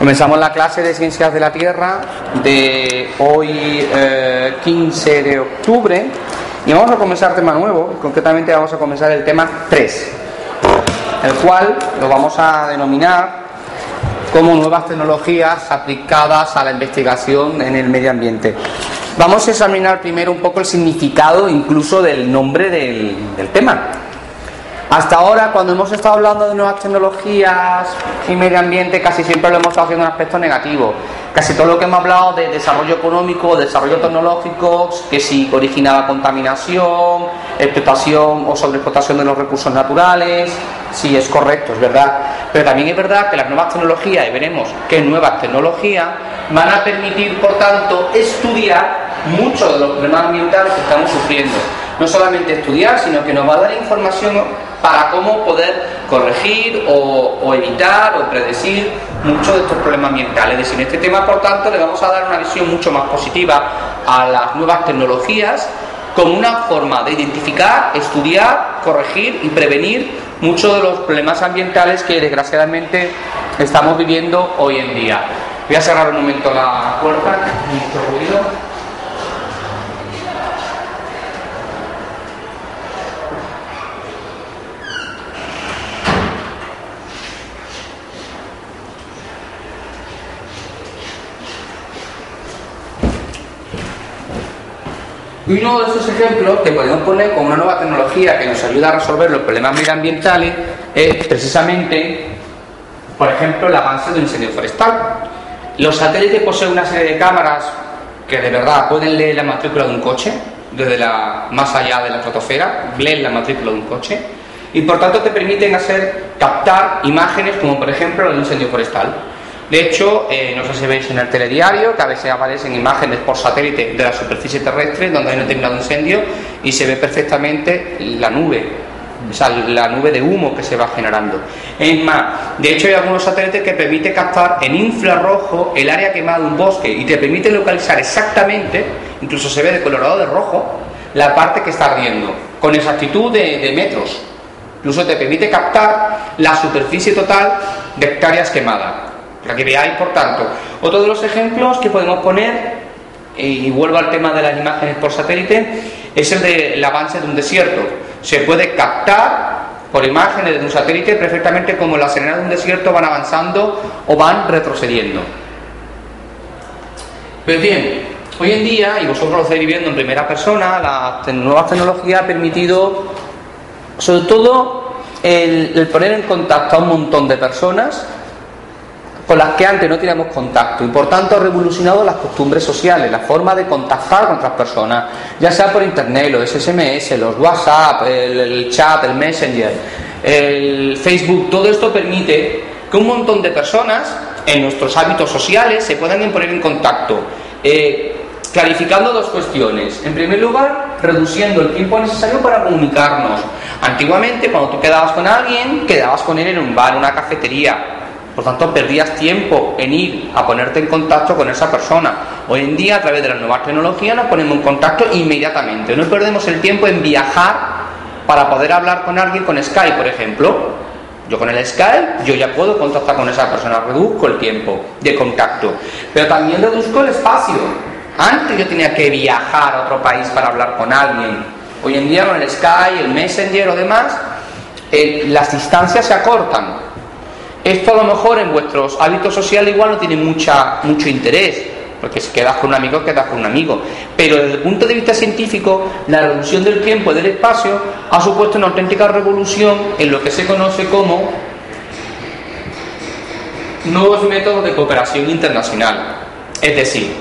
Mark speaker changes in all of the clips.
Speaker 1: Comenzamos la clase de Ciencias de la Tierra de hoy 15 eh, de octubre y vamos a comenzar tema nuevo, concretamente vamos a comenzar el tema 3, el cual lo vamos a denominar como nuevas tecnologías aplicadas a la investigación en el medio ambiente. Vamos a examinar primero un poco el significado incluso del nombre del, del tema. Hasta ahora, cuando hemos estado hablando de nuevas tecnologías y medio ambiente, casi siempre lo hemos estado haciendo en aspecto negativo. Casi todo lo que hemos hablado de desarrollo económico, desarrollo tecnológico, que si originaba contaminación, explotación o sobreexplotación de los recursos naturales, sí es correcto, es verdad. Pero también es verdad que las nuevas tecnologías, y veremos qué nuevas tecnologías, van a permitir, por tanto, estudiar muchos de los problemas ambientales que estamos sufriendo. No solamente estudiar, sino que nos va a dar información para cómo poder corregir o, evitar o predecir muchos de estos problemas ambientales. Es en este tema, por tanto, le vamos a dar una visión mucho más positiva a las nuevas tecnologías como una forma de identificar, estudiar, corregir y prevenir muchos de los problemas ambientales que desgraciadamente estamos viviendo hoy en día. Voy a cerrar un momento la puerta, mucho ruido. Y uno de esos ejemplos que podemos poner con una nueva tecnología que nos ayuda a resolver los problemas medioambientales es precisamente, por ejemplo, el avance de un incendio forestal. Los satélites poseen una serie de cámaras que de verdad pueden leer la matrícula de un coche, desde la más allá de la fotosfera, leen la matrícula de un coche, y por tanto te permiten hacer captar imágenes como por ejemplo el incendio forestal. De hecho, eh, no sé si veis en el telediario que a veces aparecen imágenes por satélite de la superficie terrestre donde hay un determinado incendio y se ve perfectamente la nube, o sea, la nube de humo que se va generando. Es más, de hecho hay algunos satélites que permiten captar en infrarrojo el área quemada de un bosque y te permite localizar exactamente, incluso se ve de colorado de rojo, la parte que está ardiendo, con exactitud de, de metros. Incluso te permite captar la superficie total de hectáreas quemadas. Para que veáis, por tanto, otro de los ejemplos que podemos poner, y vuelvo al tema de las imágenes por satélite, es el del avance de un desierto. Se puede captar por imágenes de un satélite perfectamente como las arenas de un desierto van avanzando o van retrocediendo. Pues bien, hoy en día, y vosotros lo estáis viviendo en primera persona, la nueva tecnología ha permitido, sobre todo, el poner en contacto a un montón de personas con las que antes no teníamos contacto y por tanto ha revolucionado las costumbres sociales, la forma de contactar con otras personas, ya sea por internet, los SMS, los WhatsApp, el, chat, el Messenger, el Facebook, todo esto permite que un montón de personas en nuestros hábitos sociales se puedan poner en contacto. Eh, clarificando dos cuestiones. En primer lugar, reduciendo el tiempo necesario para comunicarnos. Antiguamente, cuando tú quedabas con alguien, quedabas con él en un bar, una cafetería por tanto, perdías tiempo en ir a ponerte en contacto con esa persona. Hoy en día, a través de las nuevas tecnologías, nos ponemos en contacto inmediatamente. No perdemos el tiempo en viajar para poder hablar con alguien con Skype, por ejemplo. Yo con el Skype, yo ya puedo contactar con esa persona, reduzco el tiempo de contacto. Pero también reduzco el espacio. Antes yo tenía que viajar a otro país para hablar con alguien. Hoy en día con el Skype, el Messenger o demás, las distancias se acortan esto a lo mejor en vuestros hábitos sociales igual no tiene mucha, mucho interés, porque si quedas con un amigo, quedas con un amigo. Pero desde el punto de vista científico, la reducción del tiempo y del espacio ha supuesto una auténtica revolución en lo que se conoce como nuevos métodos de cooperación internacional. Es decir,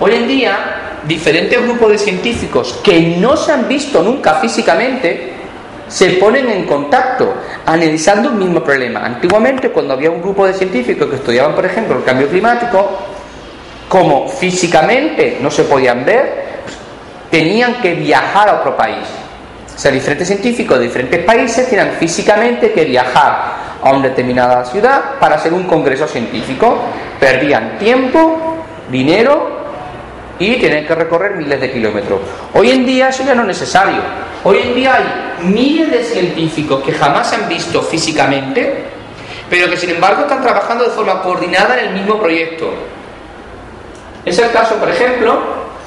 Speaker 1: hoy en día, diferentes grupos de científicos que no se han visto nunca físicamente, se ponen en contacto analizando un mismo problema. Antiguamente, cuando había un grupo de científicos que estudiaban, por ejemplo, el cambio climático, como físicamente no se podían ver, tenían que viajar a otro país. O sea, diferentes científicos de diferentes países tenían físicamente que viajar a una determinada ciudad para hacer un congreso científico. Perdían tiempo, dinero y tienen que recorrer miles de kilómetros. Hoy en día eso ya no es necesario. Hoy en día hay miles de científicos que jamás se han visto físicamente pero que sin embargo están trabajando de forma coordinada en el mismo proyecto. Es el caso, por ejemplo,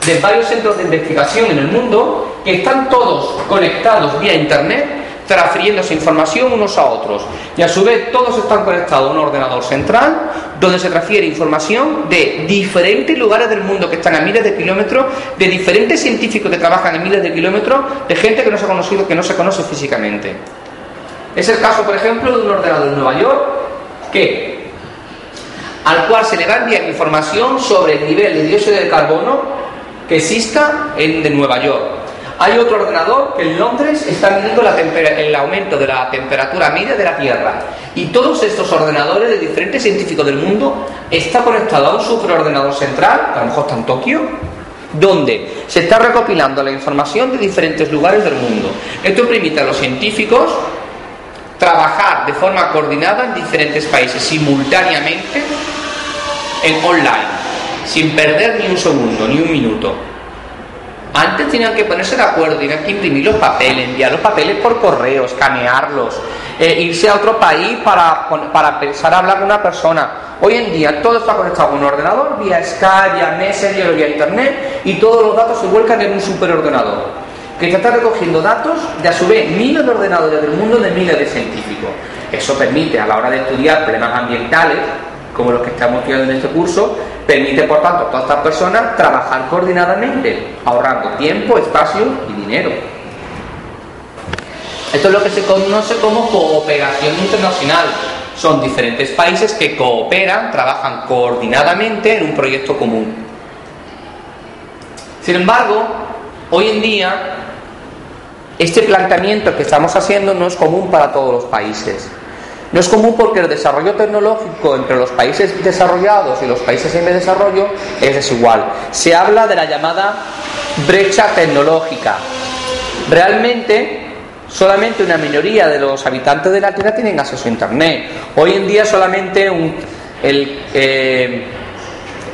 Speaker 1: de varios centros de investigación en el mundo que están todos conectados vía Internet transfiriéndose información unos a otros. Y a su vez todos están conectados a un ordenador central donde se transfiere información de diferentes lugares del mundo que están a miles de kilómetros, de diferentes científicos que trabajan a miles de kilómetros, de gente que no se ha conocido, que no se conoce físicamente. Es el caso, por ejemplo, de un ordenador en Nueva York que al cual se le va a enviar información sobre el nivel de dióxido de carbono que exista en de Nueva York hay otro ordenador que en Londres está midiendo el aumento de la temperatura media de la Tierra. Y todos estos ordenadores de diferentes científicos del mundo están conectados a un superordenador central, a lo mejor está en Tokio, donde se está recopilando la información de diferentes lugares del mundo. Esto permite a los científicos trabajar de forma coordinada en diferentes países simultáneamente en online, sin perder ni un segundo, ni un minuto. Antes tenían que ponerse de acuerdo, tenían que imprimir los papeles, enviar los papeles por correo, escanearlos, eh, irse a otro país para, para pensar a hablar con una persona. Hoy en día todo está conectado con un ordenador, vía Skype, vía Messenger, vía Internet, y todos los datos se vuelcan en un superordenador, que está recogiendo datos de a su vez miles de ordenadores del mundo de miles de científicos. Eso permite a la hora de estudiar problemas ambientales, como los que estamos estudiando en este curso, permite por tanto a todas estas personas trabajar coordinadamente, ahorrando tiempo, espacio y dinero. Esto es lo que se conoce como cooperación internacional. Son diferentes países que cooperan, trabajan coordinadamente en un proyecto común. Sin embargo, hoy en día, este planteamiento que estamos haciendo no es común para todos los países. No es común porque el desarrollo tecnológico entre los países desarrollados y los países en desarrollo es desigual. Se habla de la llamada brecha tecnológica. Realmente, solamente una minoría de los habitantes de la Tierra tienen acceso a Internet. Hoy en día solamente el, eh,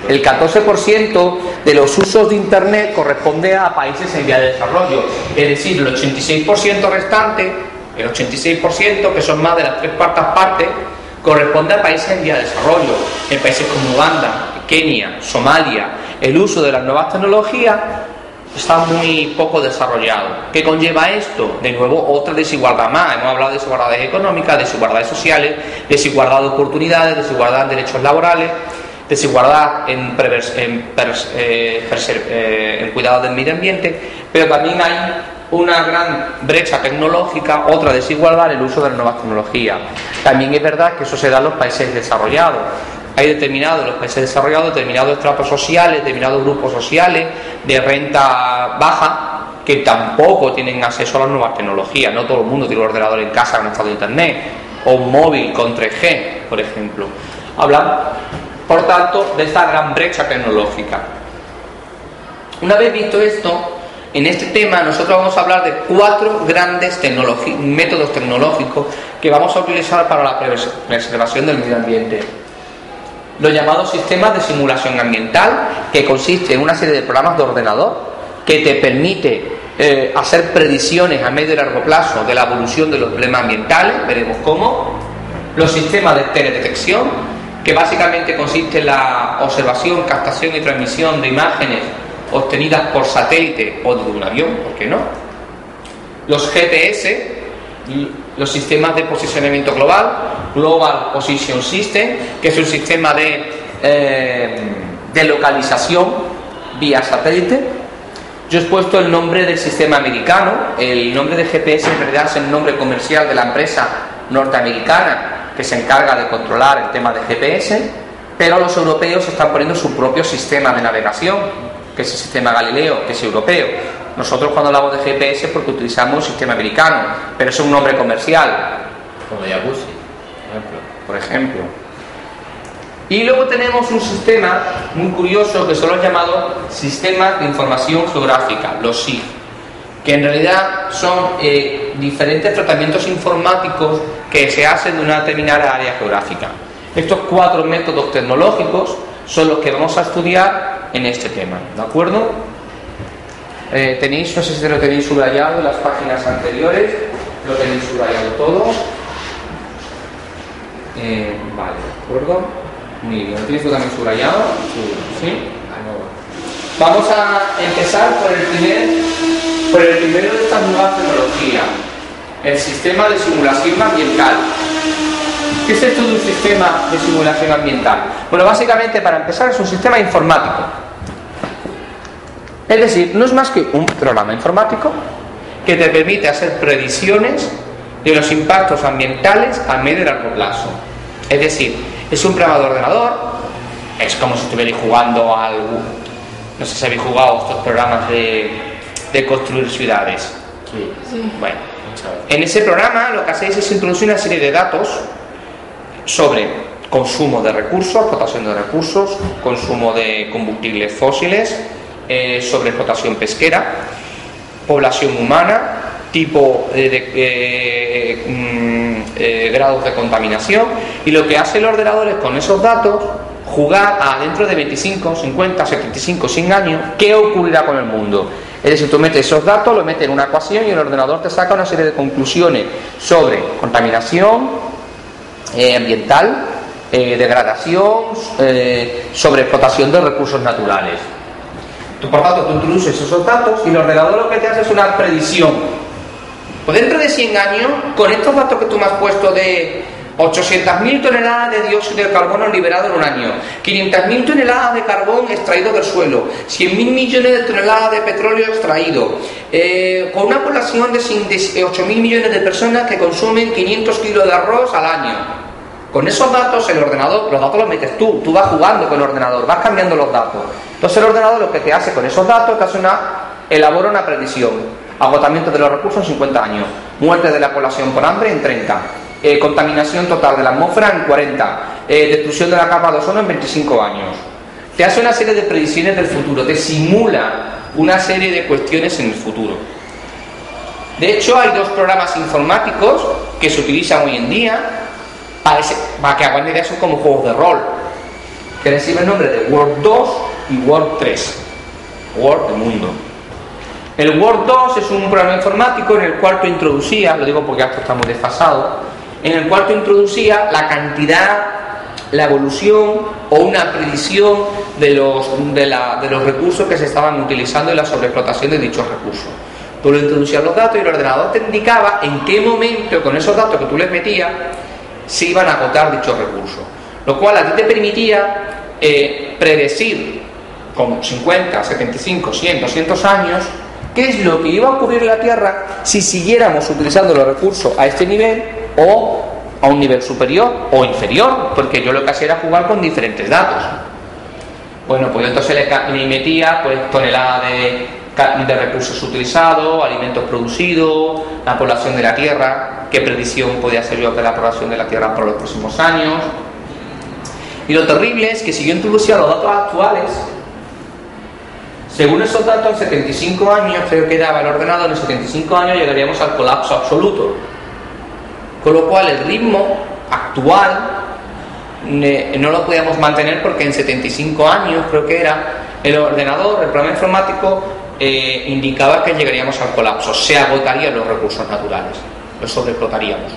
Speaker 1: el 14% de los usos de Internet corresponde a países en vía de desarrollo. Es decir, el 86% restante el 86%, que son más de las tres cuartas partes, corresponde a países en vía de desarrollo. En países como Uganda, Kenia, Somalia, el uso de las nuevas tecnologías está muy poco desarrollado. ¿Qué conlleva esto? De nuevo, otra desigualdad más. Hemos hablado de desigualdades económicas, desigualdades sociales, desigualdad de oportunidades, desigualdad en derechos laborales, desigualdad en, en, eh, eh, en cuidado del medio ambiente, pero también hay una gran brecha tecnológica, otra desigualdad en el uso de las nuevas tecnologías. También es verdad que eso se da en los países desarrollados. Hay determinados, los países desarrollados, determinados estratos sociales, determinados grupos sociales de renta baja que tampoco tienen acceso a las nuevas tecnologías. No todo el mundo tiene un ordenador en casa conectado a Internet o un móvil con 3G, por ejemplo. Hablan, por tanto, de esta gran brecha tecnológica. Una vez visto esto, en este tema nosotros vamos a hablar de cuatro grandes métodos tecnológicos que vamos a utilizar para la preservación del medio ambiente. Los llamados sistemas de simulación ambiental, que consiste en una serie de programas de ordenador que te permite eh, hacer predicciones a medio y largo plazo de la evolución de los problemas ambientales, veremos cómo. Los sistemas de teledetección, que básicamente consiste en la observación, captación y transmisión de imágenes obtenidas por satélite o de un avión, ¿por qué no? Los GPS, los sistemas de posicionamiento global, Global Position System, que es un sistema de, eh, de localización vía satélite. Yo he puesto el nombre del sistema americano, el nombre de GPS en realidad es el nombre comercial de la empresa norteamericana que se encarga de controlar el tema de GPS, pero los europeos están poniendo su propio sistema de navegación, que es el sistema Galileo, que es europeo. Nosotros cuando hablamos de GPS es porque utilizamos un sistema americano, pero es un nombre comercial.
Speaker 2: Como Yabusi,
Speaker 1: por ejemplo. Y luego tenemos un sistema muy curioso que son los llamados sistemas de información geográfica, los SIG, que en realidad son eh, diferentes tratamientos informáticos que se hacen de una determinada área geográfica. Estos cuatro métodos tecnológicos son los que vamos a estudiar en este tema, ¿de acuerdo? Eh, tenéis, no sé si lo tenéis subrayado en las páginas anteriores, lo tenéis subrayado todo. Eh, vale, ¿de acuerdo? Muy bien, ¿lo tienes tú también subrayado?
Speaker 2: Sí.
Speaker 1: ¿Sí? Vamos a empezar por el primer, por el primero de estas nuevas tecnologías, el sistema de simulación ambiental. ¿Qué es esto de un sistema de simulación ambiental? Bueno, básicamente para empezar es un sistema informático. Es decir, no es más que un programa informático que te permite hacer predicciones de los impactos ambientales a medio y largo plazo. Es decir, es un programa de ordenador, es como si estuvierais jugando al... No sé si habéis jugado estos programas de, de construir ciudades.
Speaker 2: Sí.
Speaker 1: Bueno,
Speaker 2: Muchas veces.
Speaker 1: en ese programa lo que hacéis es introducir una serie de datos sobre consumo de recursos, explotación de recursos, consumo de combustibles fósiles, eh, sobre explotación pesquera, población humana, tipo de eh, mm, eh, grados de contaminación y lo que hace el ordenador es con esos datos jugar a dentro de 25, 50, 75, 100 años qué ocurrirá con el mundo. Es decir, tú metes esos datos, lo metes en una ecuación y el ordenador te saca una serie de conclusiones sobre contaminación ambiental, degradación, sobre explotación de recursos naturales. Tú, por tanto, tú introduces esos datos y el ordenador lo que te hace es una predicción. Pues dentro de 100 años, con estos datos que tú me has puesto de 800.000 toneladas de dióxido de carbono liberado en un año, 500.000 toneladas de carbón extraído del suelo, 100.000 millones de toneladas de petróleo extraído, eh, con una población de sin- de 8.000 millones de personas que consumen 500 kilos de arroz al año. Con esos datos, el ordenador, los datos los metes tú, tú vas jugando con el ordenador, vas cambiando los datos. Entonces el ordenador lo que te hace con esos datos, te hace una, elabora una predicción. Agotamiento de los recursos en 50 años, muerte de la población por hambre en 30, eh, contaminación total de la atmósfera en 40, eh, destrucción de la capa de ozono en 25 años. Te hace una serie de predicciones del futuro, te simula una serie de cuestiones en el futuro. De hecho, hay dos programas informáticos que se utilizan hoy en día para, ese- para que hagan una idea, son como juegos de rol, que reciben el nombre de Word 2 y Word 3. Word del mundo. El Word 2 es un programa informático en el cual tú introducías, lo digo porque esto está muy desfasado, en el cual tú introducías la cantidad, la evolución o una predicción de los, de, la- de los recursos que se estaban utilizando y la sobreexplotación de dichos recursos. Tú le introducías los datos y el ordenador te indicaba en qué momento, con esos datos que tú les metías, se iban a agotar dichos recursos. Lo cual a ti te permitía eh, predecir con 50, 75, 100, 200 años qué es lo que iba a ocurrir en la Tierra si siguiéramos utilizando los recursos a este nivel o a un nivel superior o inferior, porque yo lo que hacía era jugar con diferentes datos. Bueno, pues yo entonces le, le metía pues toneladas de, de recursos utilizados, alimentos producidos, la población de la Tierra, qué predicción podía hacer yo de la población de la Tierra por los próximos años. Y lo terrible es que si yo introducía los datos actuales, según esos datos, en 75 años, creo que daba el ordenador, en 75 años llegaríamos al colapso absoluto. Con lo cual el ritmo actual ne- no lo podíamos mantener porque en 75 años, creo que era, el ordenador, el programa informático, eh, indicaba que llegaríamos al colapso, se agotarían los recursos naturales, los sobreexplotaríamos.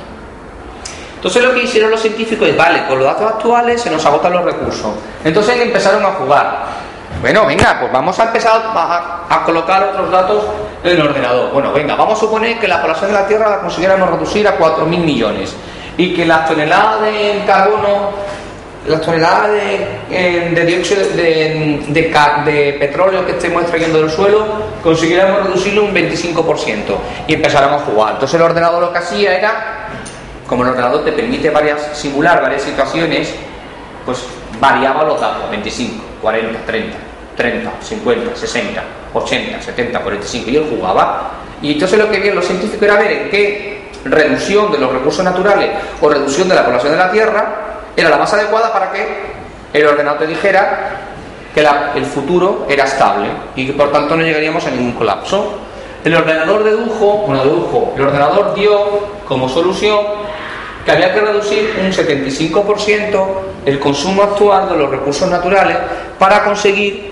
Speaker 1: Entonces lo que hicieron los científicos es, vale, con los datos actuales se nos agotan los recursos. Entonces empezaron a jugar. Bueno, venga, pues vamos a empezar a, colocar otros datos en el ordenador. Bueno, venga, vamos a suponer que la población de la Tierra la consiguiéramos reducir a 4.000 millones y que las toneladas de carbono, las toneladas de, eh, dióxido de petróleo que estemos extrayendo del suelo, consiguiéramos reducirlo un 25% y empezáramos a jugar. Entonces el ordenador lo que hacía era como el ordenador te permite varias, simular varias situaciones, pues variaba los datos, 25, 40, 30, 30, 50, 60, 80, 70, 45, y él jugaba. Y entonces lo que vieron los científicos era ver en qué reducción de los recursos naturales o reducción de la población de la Tierra era la más adecuada para que el ordenador te dijera que el futuro era estable y que por tanto no llegaríamos a ningún colapso. El ordenador dedujo, bueno, dedujo, el ordenador dio como solución que había que reducir un 75% el consumo actual de los recursos naturales para conseguir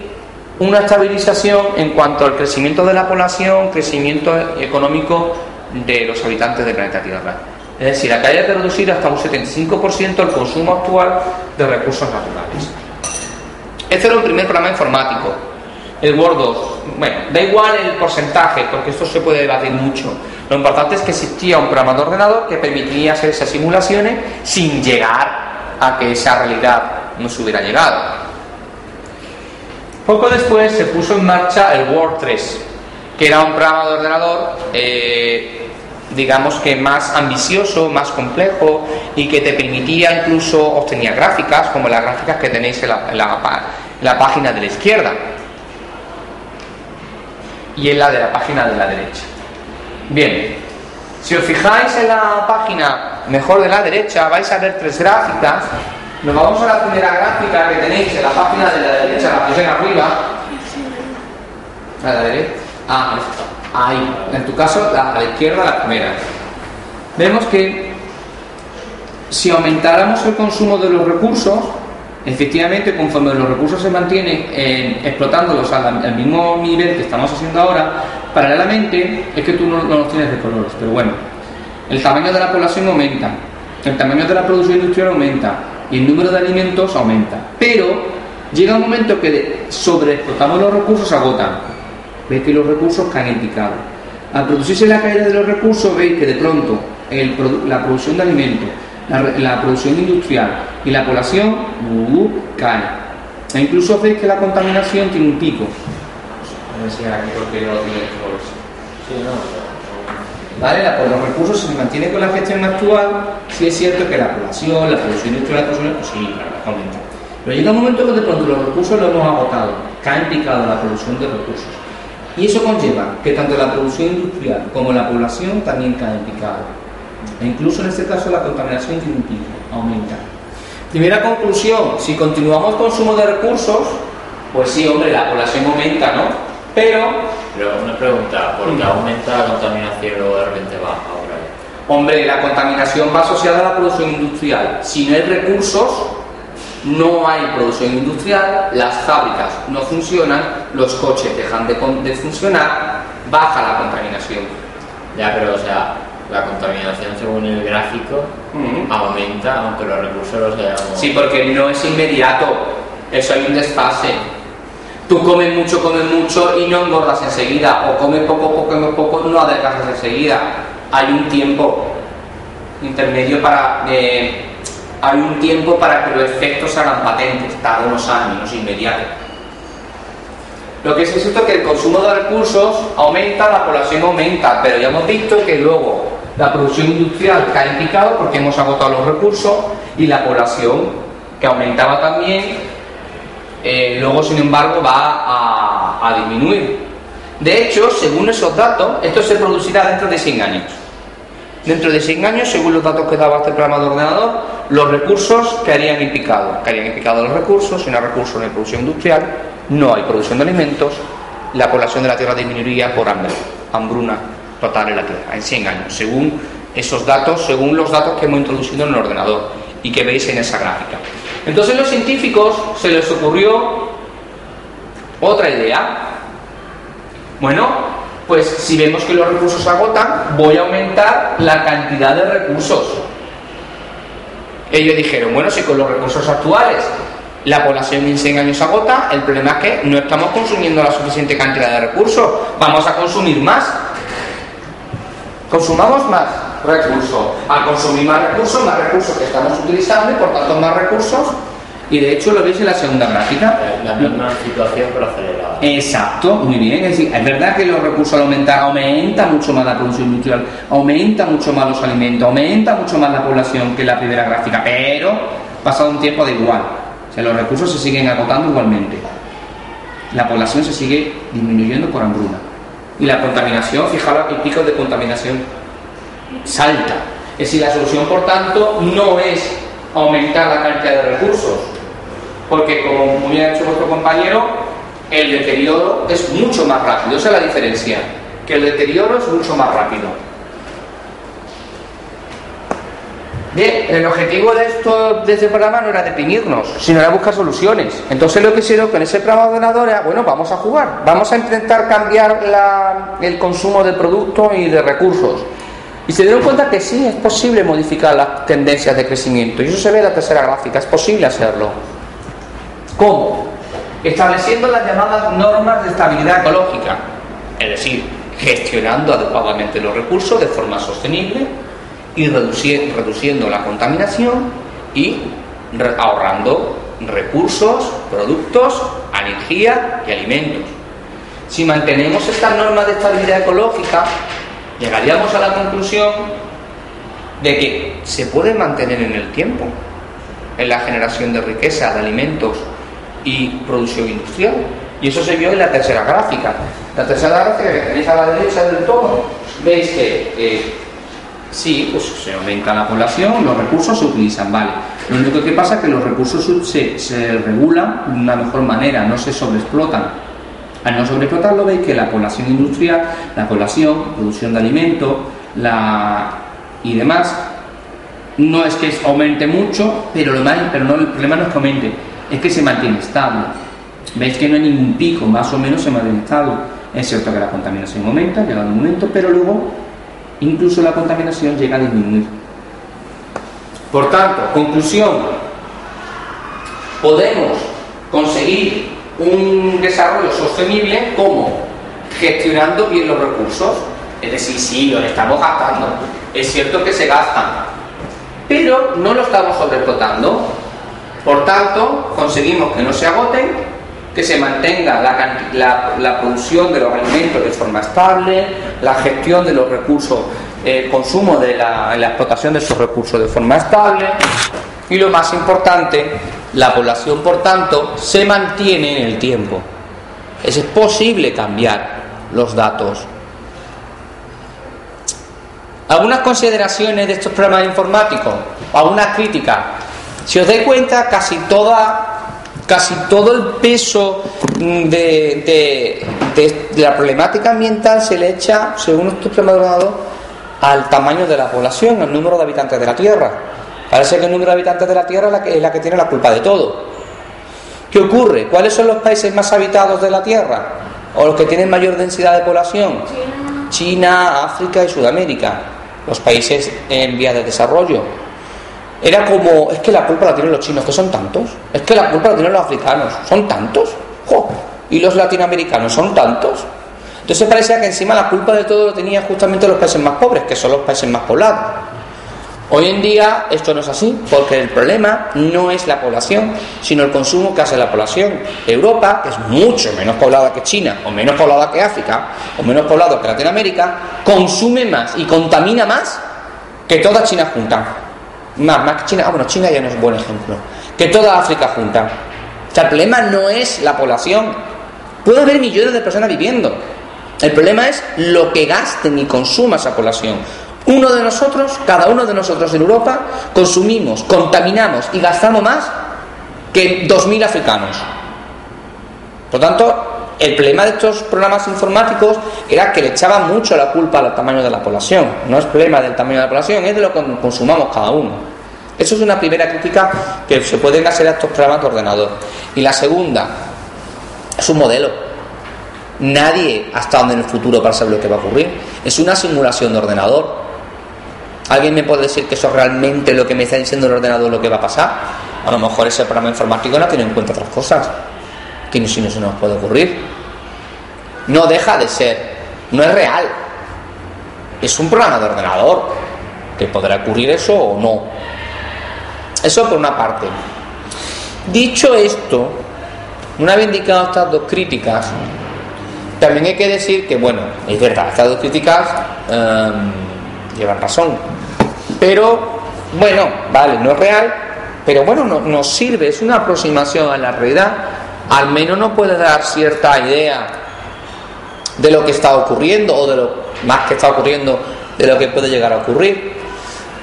Speaker 1: una estabilización en cuanto al crecimiento de la población, crecimiento económico de los habitantes del planeta Tierra. Es decir, acá hay que reducir hasta un 75% el consumo actual de recursos naturales. Este era un primer programa informático. El Word 2. Bueno, da igual el porcentaje, porque esto se puede debatir mucho. Lo importante es que existía un programa de ordenador que permitía hacer esas simulaciones sin llegar a que esa realidad no se hubiera llegado. Poco después se puso en marcha el Word 3, que era un programa de ordenador, eh, digamos que más ambicioso, más complejo y que te permitía incluso obtener gráficas, como las gráficas que tenéis en la, en la, en la página de la izquierda y en la de la página de la derecha. Bien, si os fijáis en la página mejor de la derecha, vais a ver tres gráficas. Nos vamos a la primera gráfica que tenéis en la página de la derecha, la primera arriba. A la derecha. Ah, ahí. En tu caso, la, a la izquierda, la primera. Vemos que si aumentáramos el consumo de los recursos, efectivamente, conforme los recursos se mantienen eh, explotándolos al, al, mismo nivel que estamos haciendo ahora, paralelamente, es que tú no, no, los tienes de colores, pero bueno, el tamaño de la población aumenta, el tamaño de la producción industrial aumenta y el número de alimentos aumenta. Pero llega un momento que sobreexplotamos los recursos, agotan. Veis que los recursos caen en picado. Al producirse la caída de los recursos, veis que de pronto el, la producción de alimentos la, la, producción industrial y la población uh, cae. E incluso veis que la contaminación tiene un pico. A ver si aquí porque no lo tiene sí, no. ¿Vale? Los recursos se mantiene con la gestión actual, sí es cierto que la población, la producción industrial, la pues sí, claro, aumenta. Pero llega un momento que de pronto los recursos los hemos agotado, cae en picado la producción de recursos. Y eso conlleva que tanto la producción industrial como la población también cae en picado. E incluso en este caso la contaminación aumenta. Primera conclusión, si continuamos consumo de recursos, pues sí, hombre, la población aumenta, ¿no? Pero...
Speaker 2: Pero una pregunta, ¿por qué aumenta la contaminación y luego de repente baja ahora?
Speaker 1: Hombre, la contaminación va asociada a la producción industrial. Si no hay recursos, no hay producción industrial, las fábricas no funcionan, los coches dejan de, de funcionar, baja la contaminación.
Speaker 2: Ya, pero o sea, la contaminación según el gráfico uh -huh. aumenta, aunque los recursos los hayamos...
Speaker 1: Sí, porque no es inmediato, eso hay un desfase. Tú comes mucho, comes mucho y no engordas enseguida, o comes poco, poco, comes poco, no adelgazas enseguida. Hay un tiempo intermedio para... Eh, hay un tiempo para que los efectos se hagan patentes, tarda unos años, no es inmediato. Lo que es cierto es que el consumo de recursos aumenta, la población aumenta, pero ya hemos visto que luego la producción industrial cae en picado porque hemos agotado los recursos y la población, que aumentaba también, eh, luego sin embargo va a, disminuir. De hecho, según esos datos, esto se producirá dentro de 100 años. Dentro de 100 años, según los datos que daba este programa de ordenador, los recursos caerían en picado. Caerían en picado los recursos, si no hay recursos no producción industrial, no hay producción de alimentos, la población de la Tierra disminuiría por hambre, hambruna total en la Tierra, en 100 años, según esos datos, según los datos que hemos introducido en el ordenador y que veis en esa gráfica. Entonces los científicos se les ocurrió otra idea. Bueno, pues si vemos que los recursos se agotan, voy a aumentar la cantidad de recursos. Ellos dijeron, bueno, si con los recursos actuales la población en 100 años se agota, el problema es que no estamos consumiendo la suficiente cantidad de recursos, vamos a consumir más. Consumamos más recursos. Al consumir más recursos, más recursos que estamos utilizando y por tanto más recursos. Y de hecho lo veis en la segunda gráfica.
Speaker 2: La misma situación pero acelerada.
Speaker 1: Exacto, muy bien. Es decir, es verdad que los recursos al aumentar aumenta mucho más la producción industrial, aumenta mucho más los alimentos, aumenta mucho más la población que la primera gráfica, pero pasado un tiempo da igual. O sea, los recursos se siguen agotando igualmente. La población se sigue disminuyendo por hambruna. Y la contaminación, fijaros el pico de contaminación salta. Es decir, la solución, por tanto, no es aumentar la cantidad de recursos, porque como muy bien ha dicho vuestro compañero, el deterioro es mucho más rápido. Esa es la diferencia, que el deterioro es mucho más rápido. Bien, el objetivo de, esto, de este programa no era deprimirnos, sino era buscar soluciones. Entonces lo que hicieron con ese programa de ordenador era, bueno, vamos a jugar, vamos a intentar cambiar la, el consumo de productos y de recursos. Y se dieron cuenta que sí, es posible modificar las tendencias de crecimiento. Y eso se ve en la tercera gráfica, es posible hacerlo. ¿Cómo? Estableciendo las llamadas normas de estabilidad ecológica, es decir, gestionando adecuadamente los recursos de forma sostenible y reduciendo la contaminación y ahorrando recursos, productos, energía y alimentos. Si mantenemos estas normas de estabilidad ecológica, llegaríamos a la conclusión de que se puede mantener en el tiempo en la generación de riqueza, de alimentos y producción industrial. Y eso se vio en la tercera gráfica. La tercera gráfica que tenéis a la derecha del todo, veis que sí, pues se aumenta la población, los recursos se utilizan, vale. Lo único que pasa es que los recursos se, se regulan de una mejor manera, no se sobreexplotan. Al no sobreexplotarlo veis que la población industrial, la población, producción de alimentos la... y demás, no es que aumente mucho, pero, lo más, pero no, el problema no es que aumente, es que se mantiene estable. Veis que no hay ningún pico, más o menos se mantiene estable. Es cierto que la contaminación aumenta, llega un momento, pero luego incluso la contaminación llega a disminuir. Por tanto, conclusión, podemos conseguir un desarrollo sostenible como gestionando bien los recursos. Es decir, sí, los estamos gastando. Es cierto que se gastan, pero no lo estamos sobreexplotando. Por tanto, conseguimos que no se agoten, que se mantenga la, producción de los alimentos de forma estable, la gestión de los recursos, el consumo de la, la explotación de esos recursos de forma estable y lo más importante, la población, por tanto, se mantiene en el tiempo. Es posible cambiar los datos. Algunas consideraciones de estos problemas informáticos, algunas críticas. Si os dais cuenta, casi toda, casi todo el peso mm, de, la problemática ambiental se le echa, según estos problemas al tamaño de la población, al número de habitantes de la Tierra. Parece que el número de habitantes de la Tierra es la que, tiene la culpa de todo. ¿Qué ocurre? ¿Cuáles son los países más habitados de la Tierra? ¿O los que tienen mayor densidad de población? China, África y Sudamérica. Los países en vías de desarrollo. Era como, es que la culpa la tienen los chinos, que son tantos. Es que la culpa la tienen los africanos, son tantos. Y los latinoamericanos, son tantos. Entonces parecía que encima la culpa de todo lo tenían justamente los países más pobres, que son los países más poblados. Hoy en día esto no es así, porque el problema no es la población, sino el consumo que hace la población. Europa, que es mucho menos poblada que China, o menos poblada que África, o menos poblada que Latinoamérica, consume más y contamina más que toda China junta. Más, más que China, ah, bueno, China ya no es un buen ejemplo. Que toda África junta. O sea, el problema no es la población. Puede haber millones de personas viviendo. El problema es lo que gasten y consuma esa población. Uno de nosotros, cada uno de nosotros en Europa, consumimos, contaminamos y gastamos más que 2.000 africanos. Por tanto, el problema de estos programas informáticos era que le echaban mucho la culpa al tamaño de la población. No es problema del tamaño de la población, es de lo que consumamos cada uno. Eso es una primera crítica que se pueden hacer a estos programas de ordenador. Y la segunda, es un modelo. Nadie ha estado en el futuro para saber lo que va a ocurrir. Es una simulación de ordenador. ¿Alguien me puede decir que eso es realmente lo que me está diciendo el ordenador lo que va a pasar? A lo mejor ese programa informático no tiene en cuenta otras cosas. Que si no se nos puede ocurrir. No deja de ser. No es real. Es un programa de ordenador. Que podrá ocurrir eso o no. Eso por una parte. Dicho esto, una vez indicado estas dos críticas, también hay que decir que, bueno, es verdad, estas dos críticas em, llevan razón. Pero, bueno, vale, no es real, pero bueno, nos sirve, es una aproximación a la realidad, al menos nos puede dar cierta idea de lo que está ocurriendo o de lo más que está ocurriendo, de lo que puede llegar a ocurrir.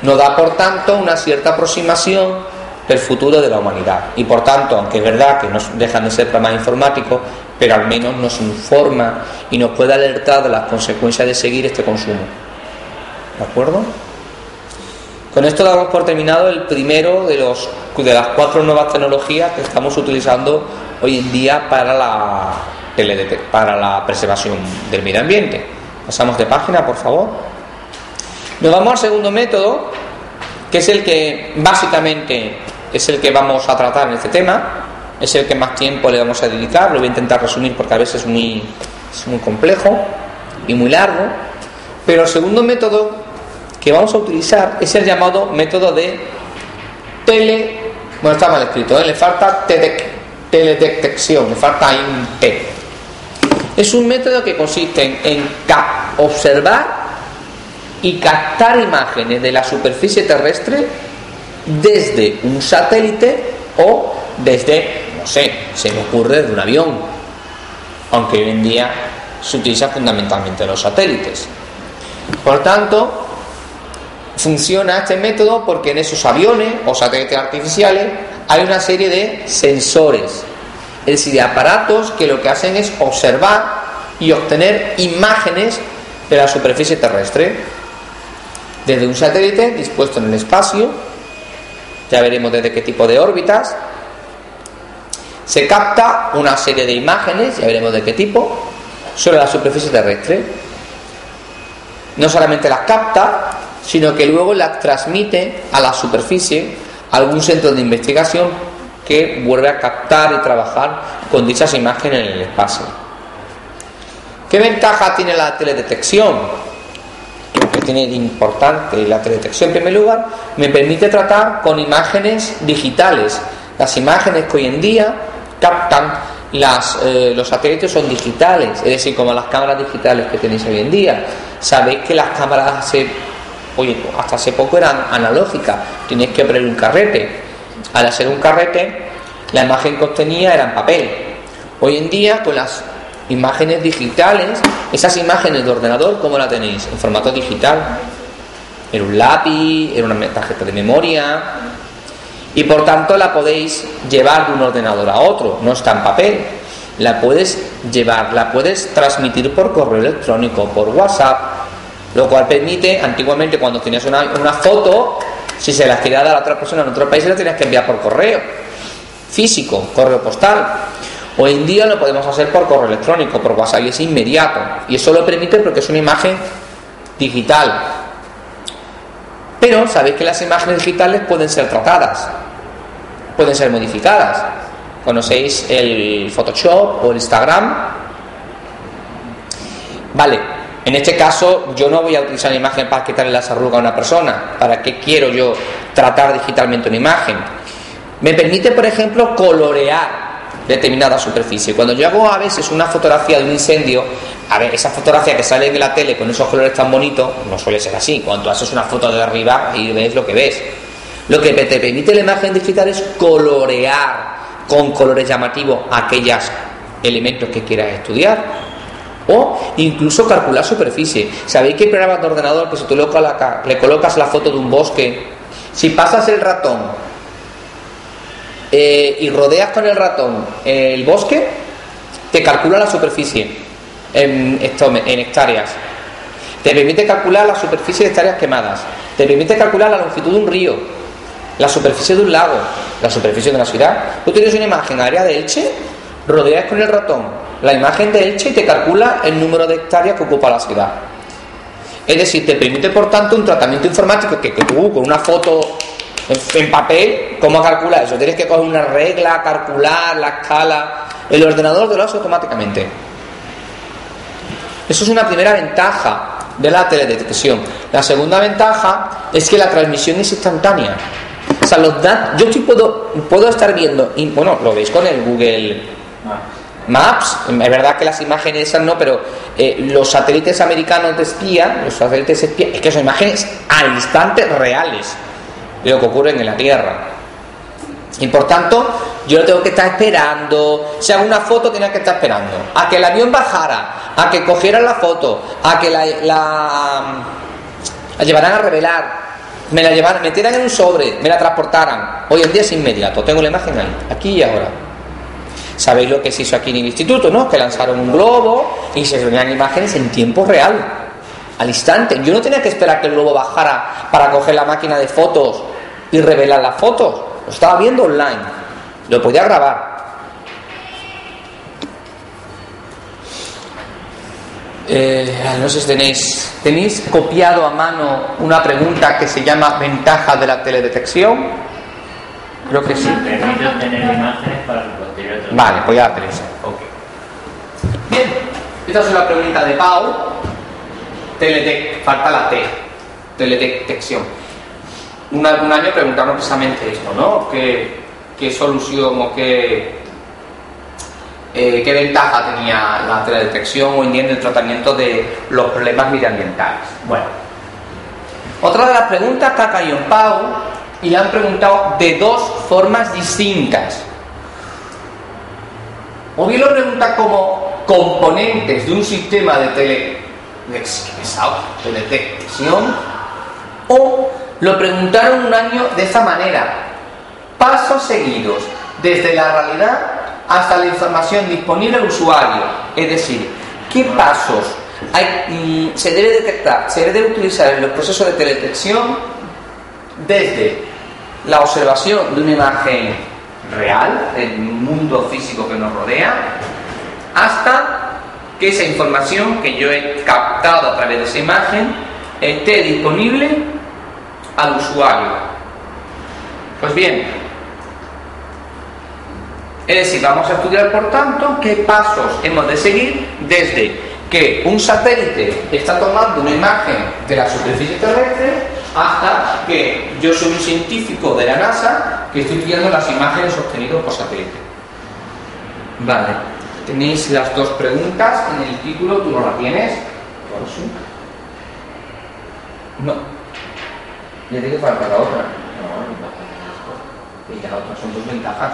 Speaker 1: Nos da, por tanto, una cierta aproximación del futuro de la humanidad. Y por tanto, aunque es verdad que no dejan de ser programas informáticos, pero al menos nos informa y nos puede alertar de las consecuencias de seguir este consumo. ¿De acuerdo? Con esto damos por terminado el primero de, los, de las cuatro nuevas tecnologías que estamos utilizando hoy en día para la, para la preservación del medio ambiente. Pasamos de página, por favor. Nos vamos al segundo método, que es el que básicamente es el que vamos a tratar en este tema, es el que más tiempo le vamos a dedicar, lo voy a intentar resumir porque a veces es muy, es muy complejo y muy largo, pero el segundo método que vamos a utilizar es el llamado método de tele, bueno está mal escrito, ¿eh? le falta teledetección, le falta ahí. Es un método que consiste en, observar y captar imágenes de la superficie terrestre desde un satélite o desde, no sé, se me ocurre de un avión, aunque hoy en día se utiliza fundamentalmente los satélites. Por tanto, funciona este método porque en esos aviones o satélites artificiales hay una serie de sensores, es decir, de aparatos que lo que hacen es observar y obtener imágenes de la superficie terrestre desde un satélite dispuesto en el espacio, ya veremos desde qué tipo de órbitas, se capta una serie de imágenes, ya veremos de qué tipo, sobre la superficie terrestre. No solamente las capta, sino que luego las transmite a la superficie a algún centro de investigación que vuelve a captar y trabajar con dichas imágenes en el espacio. ¿Qué ventaja tiene la teledetección? que tiene importante la teledetección en primer lugar, me permite tratar con imágenes digitales. Las imágenes que hoy en día captan las, eh, los satélites son digitales, es decir, como las cámaras digitales que tenéis hoy en día. Sabéis que las cámaras hace, oye, hasta hace poco eran analógicas, tenéis que poner un carrete. Al hacer un carrete, la imagen que obtenía era en papel. Hoy en día, con las imágenes digitales, esas imágenes de ordenador, ¿cómo la tenéis? En formato digital. En un lápiz, en una tarjeta de memoria. Y por tanto la podéis llevar de un ordenador a otro, no está en papel. La puedes llevar, la puedes transmitir por correo electrónico, por WhatsApp, lo cual permite, antiguamente cuando tenías una, una foto, si se la quería dar a otra persona en otro país, la tenías que enviar por correo físico, correo postal. Hoy en día lo podemos hacer por correo electrónico, por WhatsApp y es inmediato. Y eso lo permite porque es una imagen digital. Pero sabéis que las imágenes digitales pueden ser tratadas, pueden ser modificadas. ¿Conocéis el Photoshop o el Instagram? Vale, en este caso yo no voy a utilizar la imagen para quitarle las arrugas a una persona. ¿Para qué quiero yo tratar digitalmente una imagen? Me permite, por ejemplo, colorear determinada superficie. Cuando yo hago a veces una fotografía de un incendio, a ver, esa fotografía que sale en la tele con esos colores tan bonitos, no suele ser así. Cuando haces una foto de arriba y ves lo que ves. Lo que te permite la imagen digital es colorear con colores llamativos aquellos elementos que quieras estudiar. O incluso calcular superficie. ¿Sabéis que hay programas de ordenador que si tú le colocas la foto de un bosque, si pasas el ratón eh, y rodeas con el ratón el bosque, te calcula la superficie en, hectáreas. Te permite calcular la superficie de hectáreas quemadas. Te permite calcular la longitud de un río, la superficie de un lago, la superficie de una ciudad. Tú tienes una imagen área de Elche, rodeas con el ratón la imagen de Elche y te calcula el número de hectáreas que ocupa la ciudad. Es decir, te permite por tanto un tratamiento informático que, tú con una foto en papel, ¿cómo calcular eso? Tienes que coger una regla, calcular la escala. El ordenador te lo hace automáticamente. Eso es una primera ventaja de la teledetección. La segunda ventaja es que la transmisión es instantánea. O sea, los datos, yo puedo, puedo estar viendo, bueno, lo veis con el Google Maps, es verdad que las imágenes esas no, pero eh, los satélites americanos de espía, los satélites espía, es que son imágenes al instante reales de lo que ocurre en la Tierra. Y por tanto, yo lo tengo que estar esperando. Si hago una foto, tenía que estar esperando. A que el avión bajara, a que cogieran la foto, a que la, la, llevaran a revelar, me la llevaran, metieran en un sobre, me la transportaran. Hoy en día es inmediato, tengo la imagen ahí, aquí y ahora. ¿Sabéis lo que se hizo aquí en el instituto, no? Que lanzaron un globo y se reunían imágenes en tiempo real, al instante. Yo no tenía que esperar que el globo bajara para coger la máquina de fotos y revelar las fotos. Lo estaba viendo online. Lo podía grabar. Eh, no sé si tenéis, tenéis copiado a mano una pregunta que se llama ventaja de la teledetección. Creo que sí. Vale, voy a hacer eso. Bien, esta es una pregunta de Pau. Teledec, falta la T. Teledetección. Un, un año preguntaron precisamente esto, ¿no? ¿Qué, qué solución o qué eh, qué ventaja tenía la teledetección hoy en día en el tratamiento de los problemas medioambientales. Bueno, otra de las preguntas que ha caído en Pau y le han preguntado de dos formas distintas. O bien lo pregunta como componentes de un sistema de tele, teledetección, o lo preguntaron un año de esa manera, pasos seguidos desde la realidad hasta la información disponible al usuario. Es decir, ¿qué pasos se debe detectar, se debe utilizar en los procesos de teledetección desde la observación de una imagen real, del mundo físico que nos rodea, hasta que esa información que yo he captado a través de esa imagen esté disponible al usuario. Pues bien, es decir, vamos a estudiar, por tanto, qué pasos hemos de seguir desde que un satélite está tomando una imagen de la superficie terrestre hasta que yo soy un científico de la NASA que estoy estudiando las imágenes obtenidas por satélite. Vale, tenéis las dos preguntas en el título, tú no la tienes. No. Ya tiene que faltar la otra. No, y la otra son dos ventajas.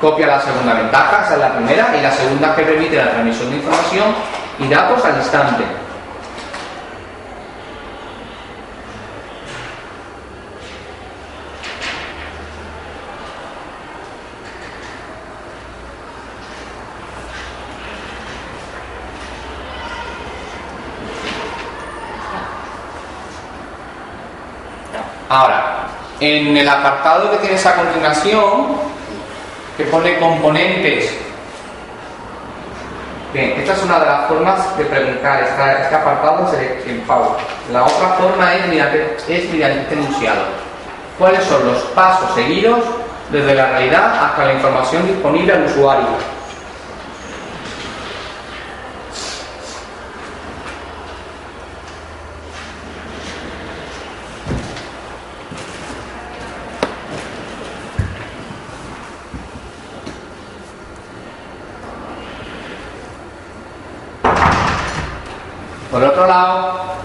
Speaker 1: Copia la segunda ventaja, esa es la primera, y la segunda que permite la transmisión de información y datos al instante. Ahora, en el apartado que tienes a continuación, que pone componentes. Bien, esta es una de las formas de preguntar, este apartado es el pago. La otra forma es mediante, es este enunciado. ¿Cuáles son los pasos seguidos desde la realidad hasta la información disponible al usuario? Por otro lado,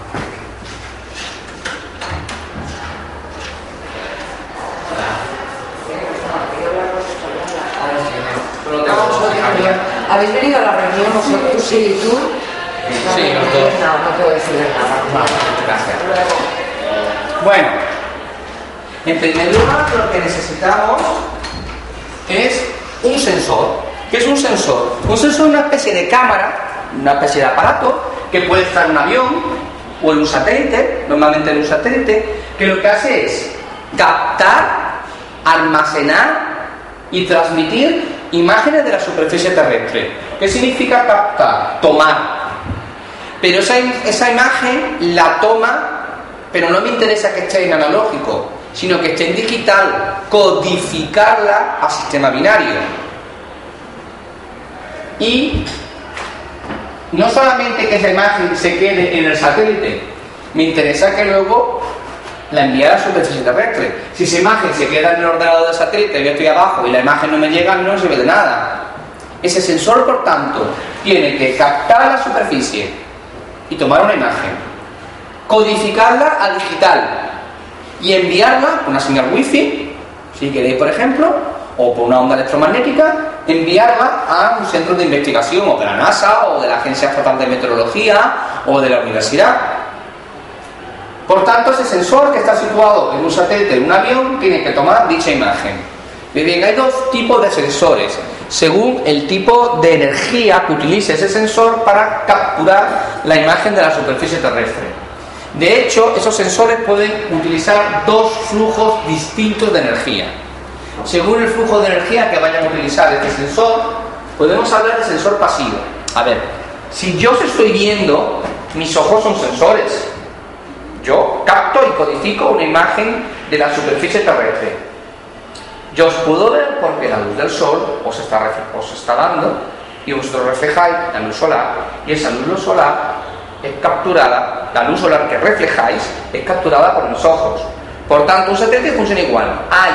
Speaker 3: ¿Habéis venido a la reunión vosotros, sí y tú?
Speaker 1: Sí,
Speaker 3: no, no, no te voy a decir nada.
Speaker 1: gracias. Bueno, en primer lugar lo que necesitamos es un sensor. ¿Qué es un sensor? Un sensor es una especie de cámara una especie de aparato que puede estar en un avión o en un satélite, normalmente en un satélite, que lo que hace es captar, almacenar y transmitir imágenes de la superficie terrestre. ¿Qué significa captar? Tomar. Pero esa, esa imagen la toma, pero no me interesa que esté en analógico, sino que esté en digital, codificarla a sistema binario. Y no solamente que esa imagen se quede en el satélite, me interesa que luego la envíe a superficie terrestre. Si esa imagen se queda en el ordenador del satélite yo estoy abajo y la imagen no me llega, no sirve de nada. Ese sensor, por tanto, tiene que captar la superficie y tomar una imagen, codificarla a digital y enviarla con una señal wifi, si queréis, por ejemplo, o por una onda electromagnética, enviarla a un centro de investigación, o de la NASA, o de la Agencia Estatal de Meteorología, o de la universidad. Por tanto, ese sensor que está situado en un satélite, en un avión, tiene que tomar dicha imagen. bien, hay dos tipos de sensores, según el tipo de energía que utilice ese sensor para capturar la imagen de la superficie terrestre. De hecho, esos sensores pueden utilizar dos flujos distintos de energía. Según el flujo de energía que vayan a utilizar este sensor, podemos hablar de sensor pasivo. A ver, Si yo os estoy viendo, mis ojos son sensores. Yo capto y codifico una imagen de la superficie terrestre. Yo os puedo ver porque la luz del sol os está, os está dando y vosotros reflejáis la luz solar y esa luz solar es capturada, la luz solar que reflejáis es capturada por mis ojos. Por tanto, un satélite funciona igual. Hay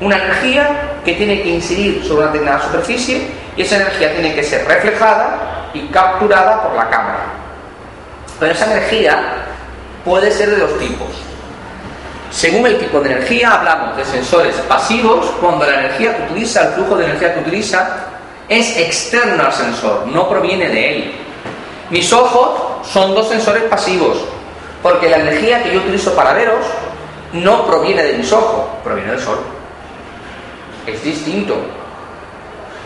Speaker 1: una energía que tiene que incidir sobre una determinada superficie y esa energía tiene que ser reflejada y capturada por la cámara. Pero esa energía puede ser de dos tipos. Según el tipo de energía, hablamos de sensores pasivos, cuando la energía que utiliza, el flujo de energía que utiliza, es externo al sensor, no proviene de él. Mis ojos son dos sensores pasivos, porque la energía que yo utilizo para veros no proviene de mis ojos, proviene del sol. Es distinto.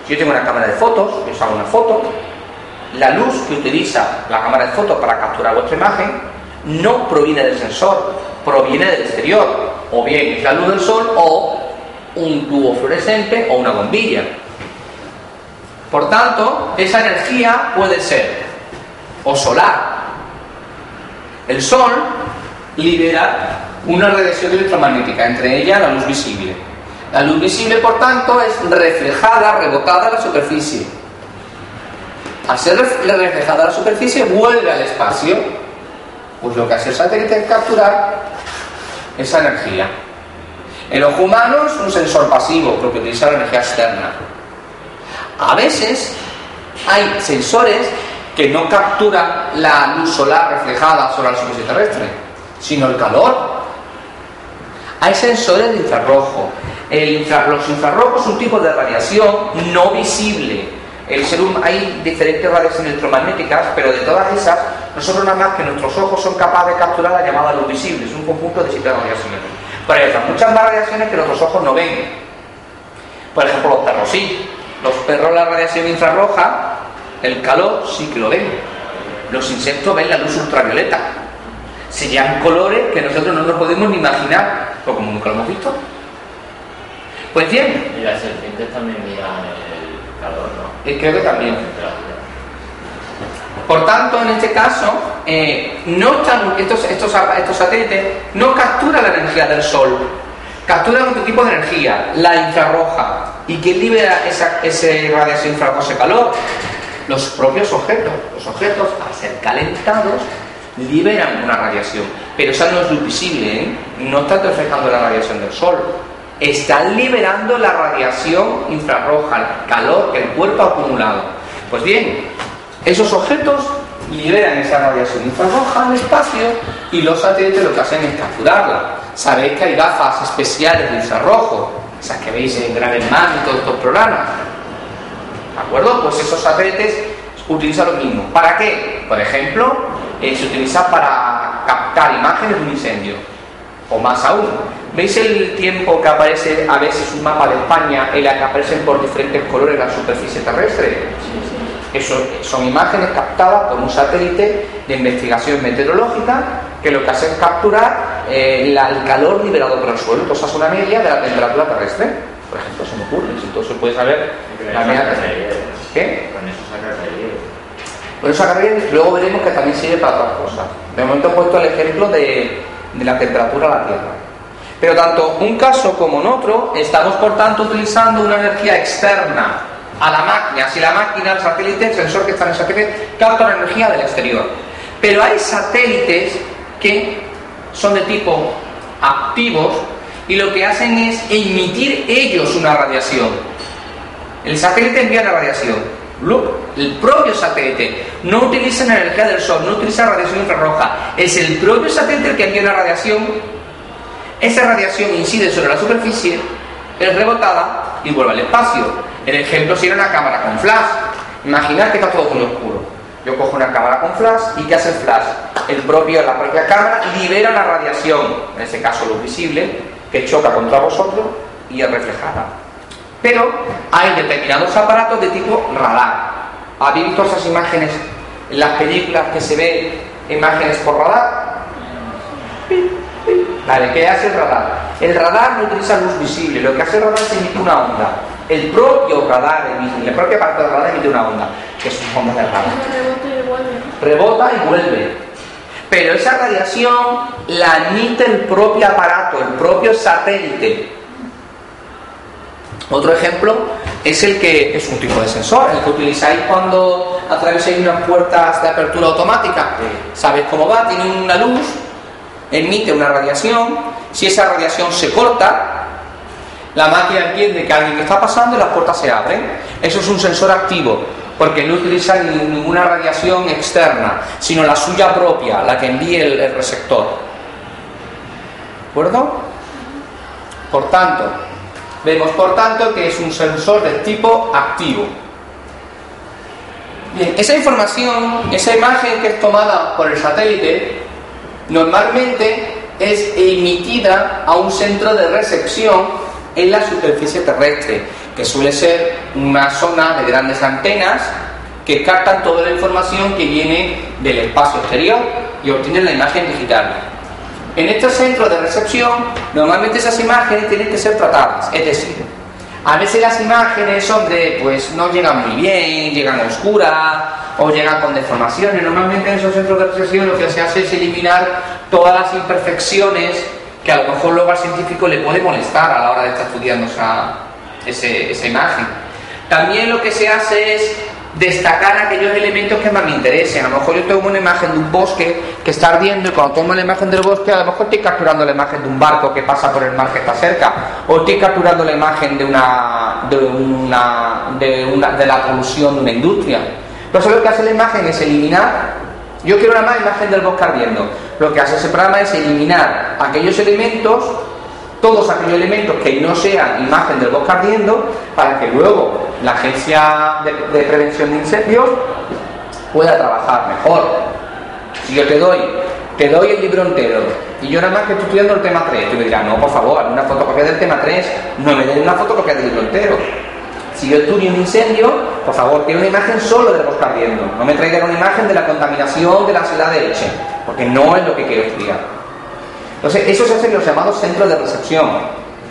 Speaker 1: Si yo tengo una cámara de fotos, yo hago una foto, la luz que utiliza la cámara de fotos para capturar vuestra imagen no proviene del sensor, proviene del exterior. O bien es la luz del sol o un tubo fluorescente o una bombilla. Por tanto, esa energía puede ser o solar. El sol libera una radiación electromagnética, entre ellas la luz visible. La luz visible, por tanto, es reflejada, rebotada a la superficie. Al ser reflejada a la superficie, vuelve al espacio. Pues lo que hace el satélite es capturar esa energía. El ojo humano es un sensor pasivo porque utiliza la energía externa. A veces hay sensores que no capturan la luz solar reflejada sobre la superficie terrestre, sino el calor. Hay sensores de infrarrojo. Los infrarrojos son un tipo de radiación no visible. El ser hay diferentes radiaciones electromagnéticas, pero de todas esas, nosotros nada más que nuestros ojos son capaces de capturar la llamada luz visible. Es un conjunto de siete radiaciones. Pero hay muchas más radiaciones que nuestros ojos no ven. Por ejemplo, los perros sí. Los perros la radiación infrarroja, el calor sí que lo ven. Los insectos ven la luz ultravioleta serían colores que nosotros no nos podemos ni imaginar, o como nunca lo hemos visto. Pues bien.
Speaker 2: Y las serpientes también miran el calor, ¿no?
Speaker 1: Y creo que también. Por tanto, en este caso, eh, no están, estos, estos, estos satélites no capturan la energía del Sol, capturan otro tipo de energía, la infrarroja. ¿Y quién libera esa, ese radiación infrarroja, ese calor? Los propios objetos. Los objetos, al ser calentados, liberan una radiación, pero esa no es visible, ¿eh? no están reflejando la radiación del sol, están liberando la radiación infrarroja, el calor que el cuerpo ha acumulado. Pues bien, esos objetos liberan esa radiación infrarroja al espacio y los satélites lo que hacen es capturarla. Sabéis que hay gafas especiales de infrarrojo, esas que veis en Gran Hermano y todos estos programas. ¿De acuerdo? Pues esos satélites utilizan lo mismo. ¿Para qué? Por ejemplo, eh, se utiliza para captar imágenes de un incendio. O más aún, ¿veis el tiempo que aparece a veces un mapa de España en la que aparecen por diferentes colores la superficie terrestre? Eso son imágenes captadas por un satélite de investigación meteorológica que lo que hace es capturar eh, el calor liberado por el suelo. Entonces hace una media de la temperatura terrestre. Por ejemplo, se me ocurre. Entonces se puede saber la media.
Speaker 2: ¿Qué? Con eso
Speaker 1: por eso luego veremos que también sirve para otras cosas. De momento he puesto el ejemplo de, la temperatura de la Tierra. Pero tanto un caso como en otro, estamos por tanto utilizando una energía externa a la máquina. Si la máquina, el satélite, el sensor que está en el satélite, capta la energía del exterior. Pero hay satélites que son de tipo activos y lo que hacen es emitir ellos una radiación. El satélite envía la radiación el propio satélite no utiliza energía del sol, no utiliza radiación infrarroja, es el propio satélite el que envía la radiación. Esa radiación incide sobre la superficie, es rebotada y vuelve al espacio. El ejemplo sería una cámara con flash. Imaginad que está todo muy oscuro. Yo cojo una cámara con flash y ¿qué hace el flash? El propio, la propia cámara libera la radiación, en este caso luz visible, que choca contra vosotros y es reflejada. Pero hay determinados aparatos de tipo radar. ¿Habéis visto esas imágenes en las películas que se ven imágenes por radar? Vale, ¿qué hace el radar? El radar no utiliza luz visible, lo que hace el radar es emitir una onda. el propio radar, el propio aparato de radar emite una onda, que son ondas de radar. Rebota y vuelve. Pero esa radiación la emite el propio aparato, el propio satélite. Otro ejemplo es el que es un tipo de sensor, el que utilizáis cuando atravesáis unas puertas de apertura automática. Sabéis cómo va, tiene una luz, emite una radiación. Si esa radiación se corta, la máquina entiende que alguien está pasando y las puertas se abren. Eso es un sensor activo, porque no utiliza ninguna radiación externa, sino la suya propia, la que envíe el, el receptor. ¿De acuerdo? Por tanto, Vemos por tanto que es un sensor de tipo activo. Bien, esa información, esa imagen que es tomada por el satélite, normalmente es emitida a un centro de recepción en la superficie terrestre, que suele ser una zona de grandes antenas que captan toda la información que viene del espacio exterior y obtienen la imagen digital. En estos centros de recepción, normalmente esas imágenes tienen que ser tratadas, es decir, a veces las imágenes, hombre, pues no llegan muy bien, llegan oscuras o llegan con deformaciones. Normalmente en esos centros de recepción lo que se hace es eliminar todas las imperfecciones que a lo mejor luego al científico le puede molestar a la hora de estar estudiando esa, esa imagen. También lo que se hace es destacar aquellos elementos que más me interesen. A lo mejor yo tengo una imagen de un bosque que está ardiendo y cuando tomo la imagen del bosque a lo mejor estoy capturando la imagen de un barco que pasa por el mar que está cerca o estoy capturando la imagen de una de una de, de la polución de una industria. Entonces lo que hace la imagen es eliminar yo quiero una más imagen del bosque ardiendo. Lo que hace ese programa es eliminar aquellos elementos todos aquellos elementos que no sean imagen del bosque ardiendo para que luego la agencia de, prevención de incendios pueda trabajar mejor. Si yo te doy, te doy el libro entero y yo nada más que estoy estudiando el tema 3, tú me dirás, no, por favor, una fotocopia del tema 3, no me den una fotocopia del libro entero. Si yo estudio un incendio, por favor, quiero una imagen solo del bosque ardiendo. No me traigan una imagen de la contaminación de la ciudad de Elche, porque no es lo que quiero estudiar. Entonces, eso se hacen los llamados centros de recepción.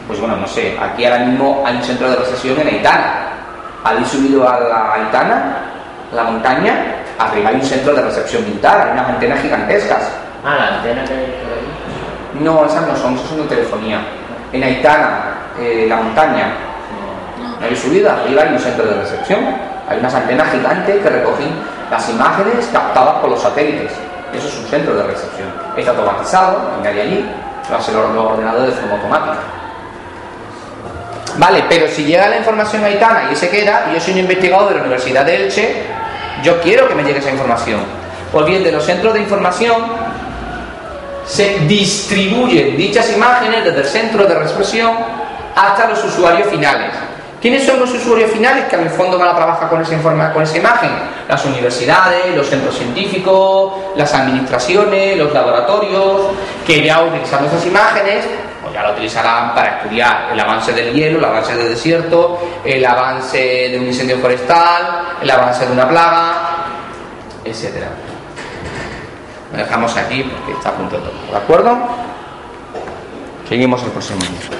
Speaker 1: Pues bueno, no sé, aquí ahora mismo hay un centro de recepción en Aitana. Habéis subido a la Aitana, la montaña, arriba hay un centro de recepción militar, hay unas antenas gigantescas.
Speaker 2: Ah, la antena que hay por ahí.
Speaker 1: No, esas no son, esas son de telefonía. En Aitana, eh, la montaña, no habéis subido, arriba hay un centro de recepción. Hay unas antenas gigantes que recogen las imágenes captadas por los satélites. Eso es un centro de recepción. Está automatizado, nadie allí, lo hace los, ordenadores de forma automática. Vale, pero si llega la información a Itana y se queda, y yo soy un investigador de la Universidad de Elche, yo quiero que me llegue esa información. Pues bien, de los centros de información se distribuyen dichas imágenes desde el centro de recepción hasta los usuarios finales. ¿Quiénes son los usuarios finales que en el fondo van a trabajar con esa, informa, con esa imagen? Las universidades, los centros científicos, las administraciones, los laboratorios, que ya utilizando esas imágenes, pues ya lo utilizarán para estudiar el avance del hielo, el avance del desierto, el avance de un incendio forestal, el avance de una plaga, etc. Lo dejamos aquí porque está a punto de todo. ¿De acuerdo? Seguimos el próximo día.